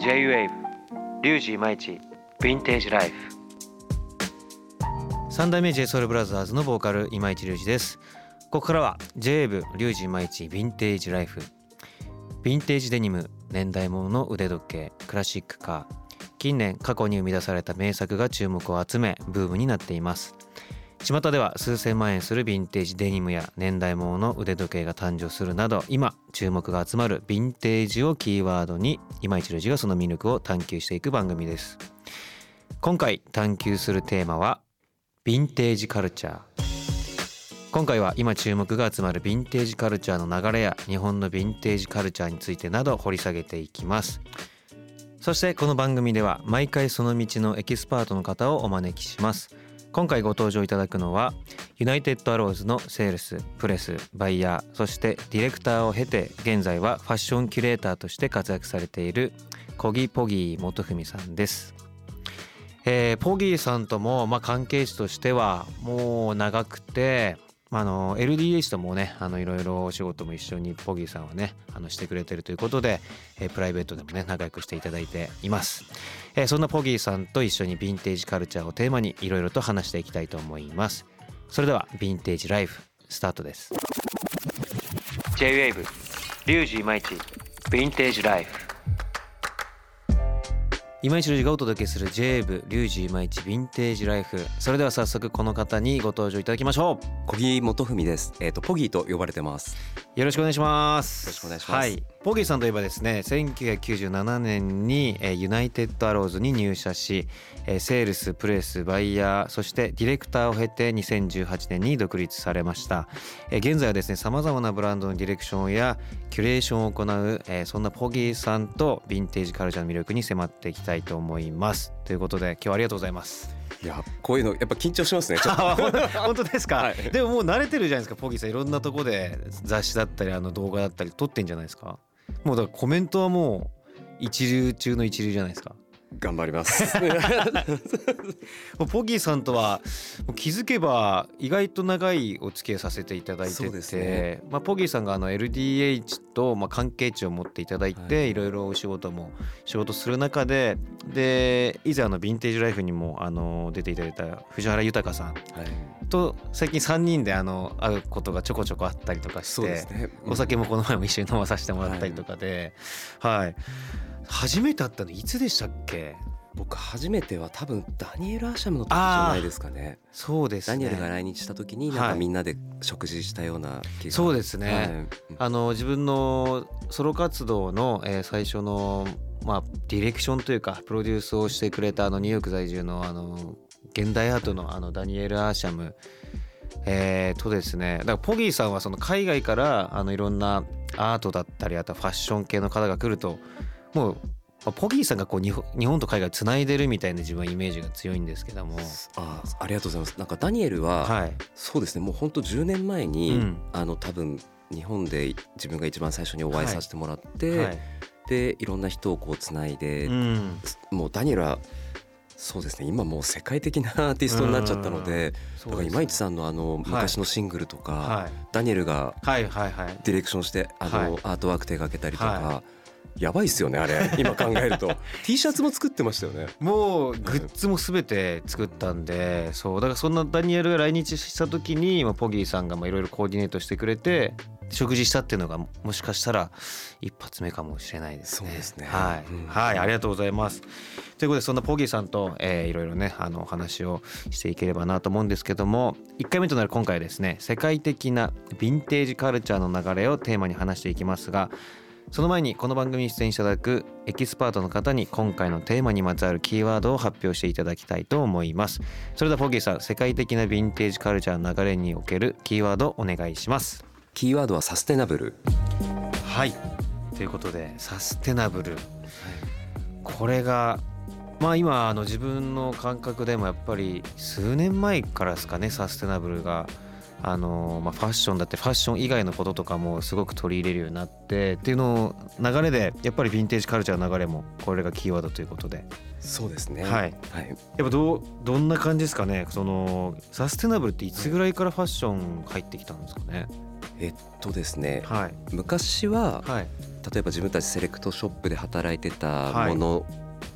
J-WAVE リュウジイマイチヴィンテージライフ。三代目 j s o u l b r o t h e のボーカル今市隆二です。ここからは J-WAVE リュウジイマイチヴィンテージライフ。ヴィンテージデニム年代物の腕時計クラシックカー。近年過去に生み出された名作が注目を集めブームになっています。巷では数千万円するヴィンテージデニムや年代物の腕時計が誕生するなど今注目が集まるヴィンテージをキーワードに今市隆二がその魅力を探求していく番組です。今回探求するテーマはヴィンテージカルチャー。今回は今注目が集まるヴィンテージカルチャーの流れや日本のヴィンテージカルチャーについてなど掘り下げていきます。そしてこの番組では毎回その道のエキスパートの方をお招きします。今回ご登場いただくのはユナイテッドアローズのセールスプレスバイヤーそしてディレクターを経て現在はファッションキュレーターとして活躍されているコギポギー元文さんです、えー、ポギーさんともまあ関係者としてはもう長くてまあの LDH ともねあのいろいろお仕事も一緒にポギーさんはねあのしてくれてるということで、えー、プライベートでもね仲良くしていただいています、えー、そんなポギーさんと一緒にヴィンテージカルチャーをテーマにいろいろと話していきたいと思います。それではヴィンテージライフスタートです。J-WAVE リュウジイマイチヴィンテージライフ。今市隆二がお届けする J-WAVE リュウジイマイチヴィンテージライフ。それでは早速この方にご登場いただきましょう。小木元文です。えーっとポギーと呼ばれてます。よろしくお願いします。よろしくお願いします、はい。ポギーさんといえばですね1997年に、えー、ユナイテッドアローズに入社し、えー、セールスプレスバイヤーそしてディレクターを経て2018年に独立されました、えー、現在はですねさまざまなブランドのディレクションやキュレーションを行う、えー、そんなポギーさんとヴィンテージカルチャーの魅力に迫っていきたいと思います。ということで今日はありがとうございます。いやこういうのやっぱ緊張しますね 本当ですか、はい、でももう慣れてるじゃないですかポギーさん。いろんなとこで雑誌だったりあの動画だったり撮ってんじゃないですか？もうだからコメントはもう一流中の一流じゃないですか頑張ります。ポギーさんとは気づけば意外と長いお付き合いさせていただいてて、ね、まあ、ポギーさんがあの LDH とまあ関係値を持っていただいて、い、ろいろお仕事も仕事する中でで以前あのヴィンテージライフにもあの出ていただいた藤原豊さんと最近3人であの会うことがちょこちょこあったりとかして、ね。うん、お酒もこの前も一緒に飲まさせてもらったりとかで、はい、はい初めて会ったのいつでしたっけ？僕初めては多分ダニエル・アシャムの時じゃないですかね。そうです、ね、ダニエルが来日した時になんかみんなで食事したような気が、そうですね、はい、あの自分のソロ活動の、えー、最初のまあディレクションというかプロデュースをしてくれたあのニューヨーク在住のあの現代アートのあのダニエル・アーシャムえー、とですね。だからポギーさんはその海外からあのいろんなアートだったりあとファッション系の方が来るともうポギーさんがこう日本と海外つないでるみたいな自分はイメージが強いんですけども。あありがとうございます。なんかダニエルは、はい、そうですねもう本当10年前に、うん、あの多分日本で自分が一番最初にお会いさせてもらって、はい。はい、でいろんな人をこうつないで、うん、もうダニエルはそうですね今もう世界的なアーティストになっちゃったのでだから今市さんのあの昔のシングルとか、ダニエルがディレクションしてあのアートワーク手がけたりとか。やばいっすよねあれ今考えると T シャツも作ってましたよねもうグッズも全て作ったんでそうだからそんなダニエルが来日した時にポギーさんがいろいろコーディネートしてくれて食事したっていうのがもしかしたら一発目かもしれないですね。そうですね。はい、うん、はい、ありがとうございます。ということでそんなポギーさんと、えー、いろいろねあの話をしていければなと思うんですけども1回目となる今回はですね世界的なヴィンテージカルチャーの流れをテーマに話していきますがその前にこの番組に出演いただくエキスパートの方に今回のテーマにまつわるキーワードを発表していただきたいと思います。それではポギーさん世界的なヴィンテージカルチャーの流れにおけるキーワードお願いします。キーワードはサステナブル。はい。ということでサステナブル、はい、これがまあ今あの自分の感覚でもやっぱり数年前からですかねサステナブルがあのまあ、ファッションだってファッション以外のこととかもすごく取り入れるようになってっていうの流れでやっぱりヴィンテージカルチャーの流れもこれがキーワードということで。そうですね。はい、はい、やっぱどうどんな感じですかね？そのサステナブルっていつぐらいからファッション入ってきたんですかね、えっとですね、はい、昔は、はい、例えば自分たちセレクトショップで働いてたもの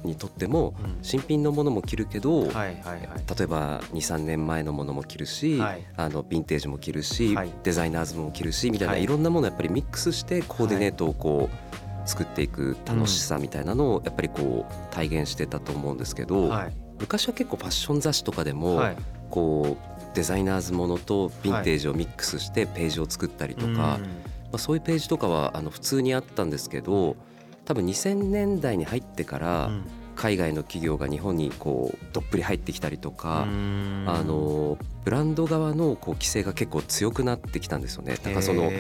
にとっても、新品のものも着るけど、例えば23年前のものも着るし、あのヴィンテージも着るし、デザイナーズも着るしみたいな、い、ろんなものをやっぱりミックスしてコーディネートをこう作っていく楽しさみたいなのをやっぱりこう体現してたと思うんですけど、昔は結構ファッション雑誌とかでも、こうデザイナーズものとヴィンテージをミックスしてページを作ったりとか、まあ、そういうページとかはあの普通にあったんですけど多分2000年代に入ってから海外の企業が日本にこうどっぷり入ってきたりとかあのブランド側のこう規制が結構強くなってきたんですよね。だからその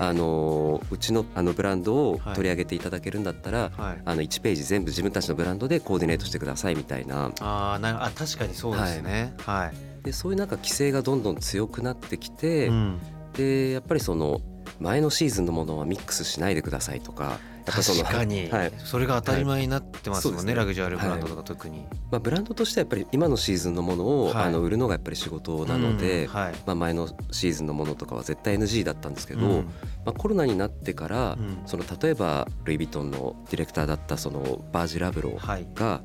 あのうちのあのブランドを取り上げていただけるんだったら、はい、あの1ページ全部自分たちのブランドでコーディネートしてくださいみたいな。あなあ確かにそうですね。はい、はい、でそういうなんか規制がどんどん強くなってきて、うん、でやっぱりその前のシーズンのものはミックスしないでくださいとか確かに、はい、それが当たり前になってますもんねはい、ラグジュアルブランドとか特に、まあ、ブランドとしてはやっぱり今のシーズンのものを、あの売るのがやっぱり仕事なので、うん、まあ、前のシーズンのものとかは絶対 NG だったんですけど、うん、まあ、コロナになってから、その例えばルイ・ヴィトンのディレクターだったそのバージ・ラブローが、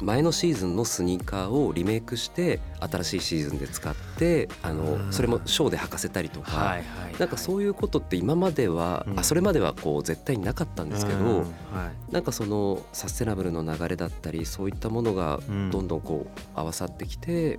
前のシーズンのスニーカーをリメイクして新しいシーズンで使ってあのそれもショーで履かせたりとかなんかそういうことって今まではあそれまではこう絶対になかったんですけどなんかそのサステナブルの流れだったりそういったものがどんどんこう合わさってきて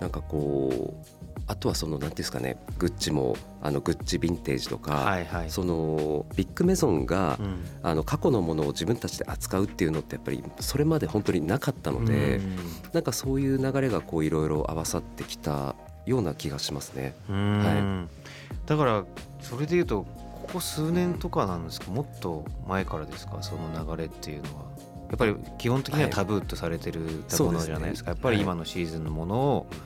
なんかこうあとはその何ていうんですかねグッチもあのグッチヴィンテージとか、はいはい、そのビッグメゾンが、うん、あの過去のものを自分たちで扱うっていうのってやっぱりそれまで本当になかったので、うん、なんかそういう流れがこういろいろ合わさってきたような気がしますね。はい、だからそれでいうとここ数年とかなんですか？もっと前からですか？その流れっていうのは。やっぱり基本的にはタブーとされてるものじゃないですか、はい、やっぱり今のシーズンのものを、はい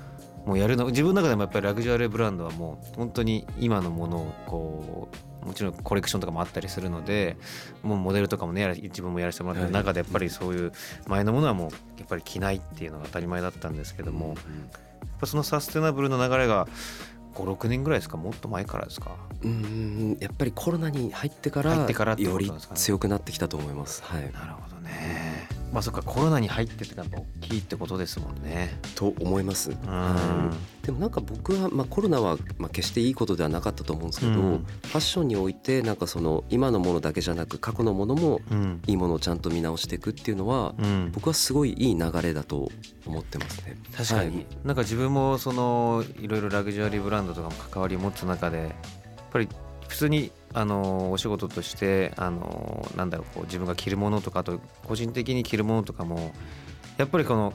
もうやるの自分の中でもやっぱりラグジュアルブランドはもう本当に今のものをこうもちろんコレクションとかもあったりするのでもうモデルとかもね自分もやらせてもらってる中でやっぱりそういう前のものはもうやっぱり着ないっていうのが当たり前だったんですけども、ぱそのサステナブルの流れが56年ぐらいですか？もっと前からですか？うんやっぱりコロナに入ってからより強くなってきたと思います。はい、なるほど。ねまあそっかコロナに入ってってやっぱ大きいってことですもんね。と思います。はい、でもなんか僕は、まあ、コロナはまあ決していいことではなかったと思うんですけど、うん、ファッションにおいてなんかその今のものだけじゃなく過去のものもいいものをちゃんと見直していくっていうのは、うん、僕はすごいいい流れだと思ってますね。確かに、はい、なんか自分もそのいろいろラグジュアリーブランドとかも関わり持つ中でやっぱり普通にあのお仕事としてあのなんだろうこう自分が着るものとかあと個人的に着るものとかもやっぱりこの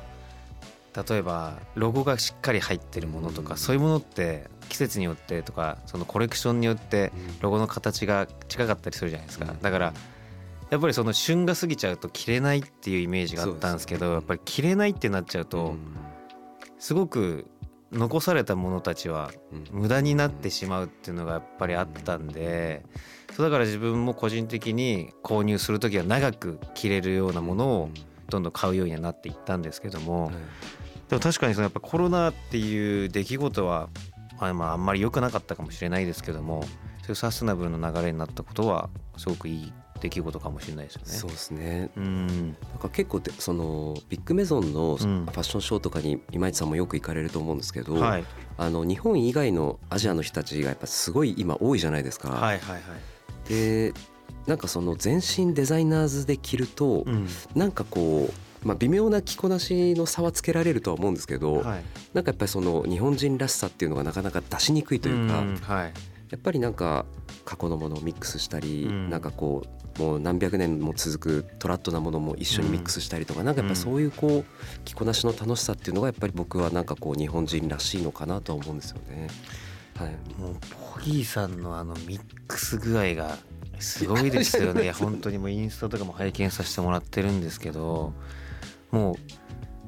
例えばロゴがしっかり入ってるものとか、そういうものって季節によってとかそのコレクションによってロゴの形が近かったりするじゃないですか。だからやっぱりその旬が過ぎちゃうと着れないっていうイメージがあったんですけどやっぱり着れないってなっちゃうとすごく残された者たちは無駄になってしまうっていうのがやっぱりあったんでそうだから自分も個人的に購入する時は長く着れるようなものをどんどん買うようにはなっていったんですけどもでも確かにそのやっぱコロナっていう出来事はまあまああんまり良くなかったかもしれないですけどもそういうサステナブルの流れになったことはすごくいい出来事かもしれないですよね。そうですね。うん。なんか結構そのビッグメゾンのファッションショーとかに今市さんもよく行かれると思うんですけど、はい、あの日本以外のアジアの人たちがやっぱすごい今多いじゃないですか。はいはいはい。で、なんかその全身デザイナーズで着ると、うん、なんかこう。まあ、微妙な着こなしの差はつけられるとは思うんですけど、はい、なんかやっぱりその日本人らしさっていうのがなかなか出しにくいというか、うんはい、やっぱりなんか過去のものをミックスしたり、うん、なんかこうもう何百年も続くトラッドなものも一緒にミックスしたりとか、うん、なんかやっぱそういうこう着こなしの楽しさっていうのがやっぱり僕はなんかこう日本人らしいのかなとは思うんですよね。はい、もうポギーさんのあのミックス具合がすごいですよね。本当にもうインスタとかも拝見させてもらってるんですけどもう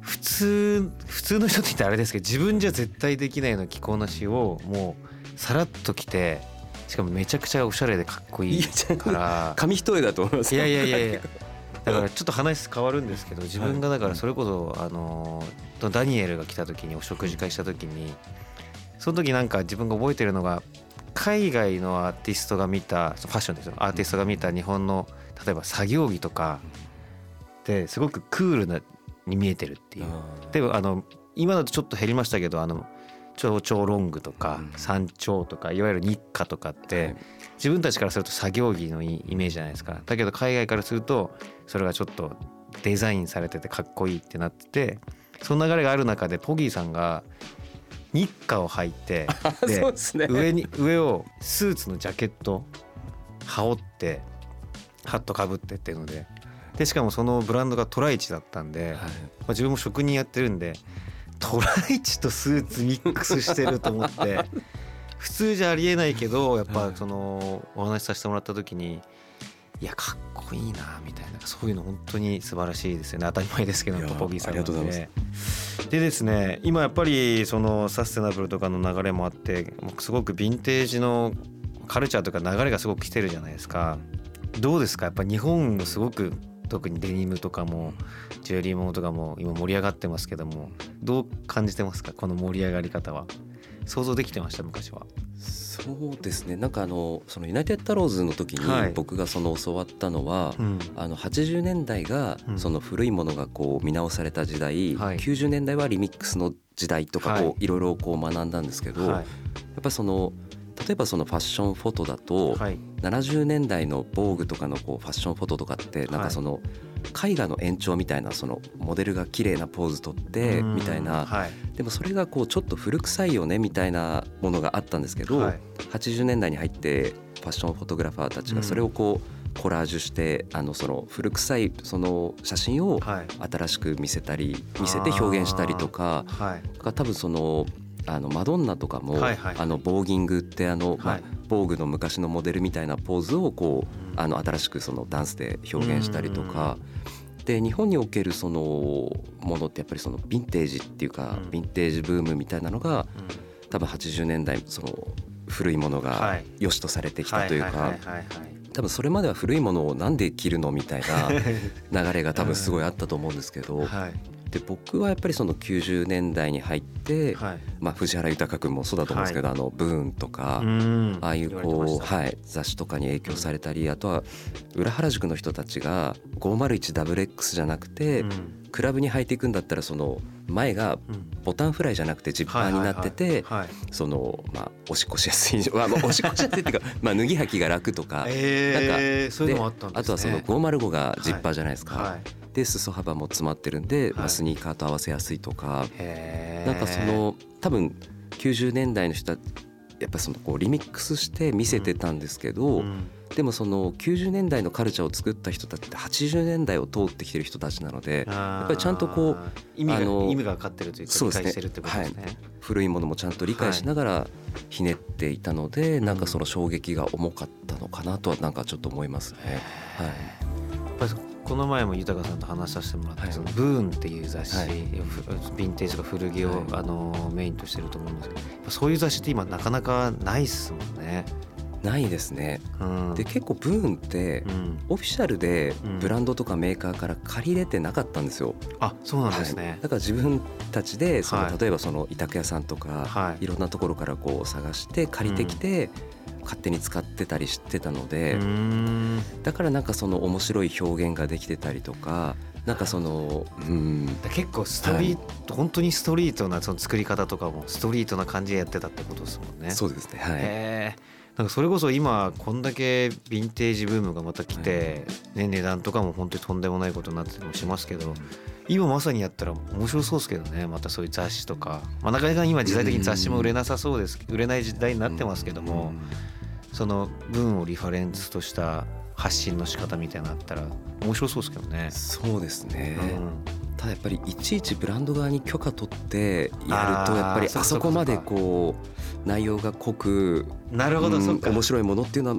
普通普通の人って言ってあれですけど自分じゃ絶対できないような着こなしをもうさらっと着てしかもめちゃくちゃおしゃれでかっこいいから。紙一重だと思います。いやいやいやいや。だか。らちょっと話変わるんですけど自分がだからそれこそあのダニエルが来た時にお食事会した時にその時なんか自分が覚えてるのが海外のアーティストが見たファッションですよ。アーティストが見た日本の例えば作業着とかですごくクールなに見えてるっていう。であの今だとちょっと減りましたけどあの蝶々ロングとか山頂とかいわゆる日課とかって自分たちからすると作業着のイメージじゃないですか。だけど海外からするとそれがちょっとデザインされててかっこいいってなっててその流れがある中でポギーさんが日課を履いて で上に上をスーツのジャケット羽織ってハットかぶってっていうので。でしかもそのブランドがトライチだったんで、まあ、自分も職人やってるんでトライチとスーツミックスしてると思って。普通じゃありえないけどやっぱそのお話しさせてもらった時にいやかっこいいなみたいな。そういうの本当に素晴らしいですよね。当たり前ですけどポギーさんなので。でですね今やっぱりそのサステナブルとかの流れもあってすごくヴィンテージのカルチャーとか流れがすごく来てるじゃないですか。どうですか？やっぱ日本すごく特にデニムとかもジュエリーものとかも今盛り上がってますけどもどう感じてますか？この盛り上がり方は。想像できてました？昔は。そうですね。なんかあのそのユナイテッドローズの時に僕がその教わったのは、はい、あの80年代がその古いものがこう見直された時代、はい、90年代はリミックスの時代とかこうい。ろいろこう学んだんですけど、やっぱその例えばそのファッションフォトだと、はい、70年代の防具とかのこうファッションフォトとかってなんかその絵画の延長みたいなそのモデルが綺麗なポーズ取ってみたいな、はい、でもそれがこうちょっと古臭いよねみたいなものがあったんですけど、はい、80年代に入ってファッションフォトグラファーたちがそれをこうコラージュしてあのその古臭いその写真を新しく見せたり見せて表現したりとか、はい、多分そのあのマドンナとかも、はいはい、あのボーギングってあの、はい、まあ、ボーグの昔のモデルみたいなポーズをこうあの新しくそのダンスで表現したりとか。で日本におけるそのものってやっぱりそのヴィンテージっていうか、ヴィンテージブームみたいなのが、多分80年代その古いものが良しとされてきたというか多分それまでは古いものをなんで着るのみたいな流れが多分すごいあったと思うんですけど、で僕はやっぱりその90年代に入って、はい、まあ、藤原豊君もそうだと思うんですけど、はい、あのブーンとかああいうこう、はい、雑誌とかに影響されたりあとは裏原宿の人たちが 501WX じゃなくて、うん、クラブに履いていくんだったらその前がボタンフライじゃなくてジッパーになっててそのまあおしっこしやすい まあおしっこしやすいっていうかまあ脱ぎ履きが楽とか、えー、なんかあとはその505がジッパーじゃないですか。はいで裾幅も詰まってるんで、まあ、スニーカーと合わせやすいとか。なんかその多分90年代の人はやっぱそのこうリミックスして見せてたんですけど、でもその90年代のカルチャーを作った人たちって80年代を通ってきてる人たちなのでやっぱりちゃんとこう意味が意味が分かってるというか理解してるってことですね、はい、古いものもちゃんと理解しながらひねっていたので、はい、なんかその衝撃が重かったのかなとはなんかちょっと思いますね。はいこの前も豊さんと話させてもらって、はい、そのブーンっていう雑誌、はい、ヴィンテージとか古着を、はい、あのメインとしてると思うんですけどそういう雑誌って今なかなかないっすもんね。ないですね、うん、で結構ブーンってオフィシャルでブランドとかメーカーから借りれてなかったんですよ。あそうなんですね、だから自分たちでその、例えばその委託屋さんとか、い、ろんなところからこう探して借りてきて、勝手に使ってたりしてたのでだからなんかその面白い表現ができてたりとかなんかそのうん。結構ストリート、はい、本当にストリートなその作り方とかもストリートな感じでやってたってことですもんね。そうですねはいなんかそれこそ今こんだけヴィンテージブームがまた来て、ね、値段とかも本当にとんでもないことになってたりもしますけど今まさにやったら面白そうですけどねまたそういう雑誌とか、まあ、なかなか今時代的に雑誌も売れなさそうです売れない時代になってますけどもその文をリファレンスとした発信の仕方みたいなのあったら面白そうですけどね。そうですね、ただやっぱりいちいちブランド側に許可取ってやるとやっぱりあそこまでこう内容が濃くなるほど、うん、面白いものっていうのは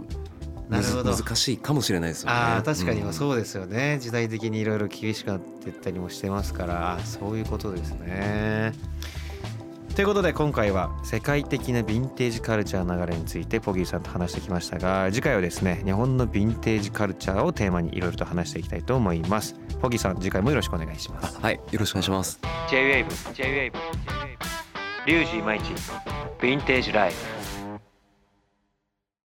なるほど。難しいかもしれないですよね。あ確かにそうですよね、うん、時代的にいろいろ厳しくなっていったりもしてますからそういうことですね。ということで今回は世界的なヴィンテージカルチャー流れについてポギーさんと話してきましたが次回はですね日本のヴィンテージカルチャーをテーマにいろいろと話していきたいと思います。ポギーさん次回もよろしくお願いします。はいよろしくお願いします。J-WAVE J-WAVE リュウジイマイチヴィンテージライフ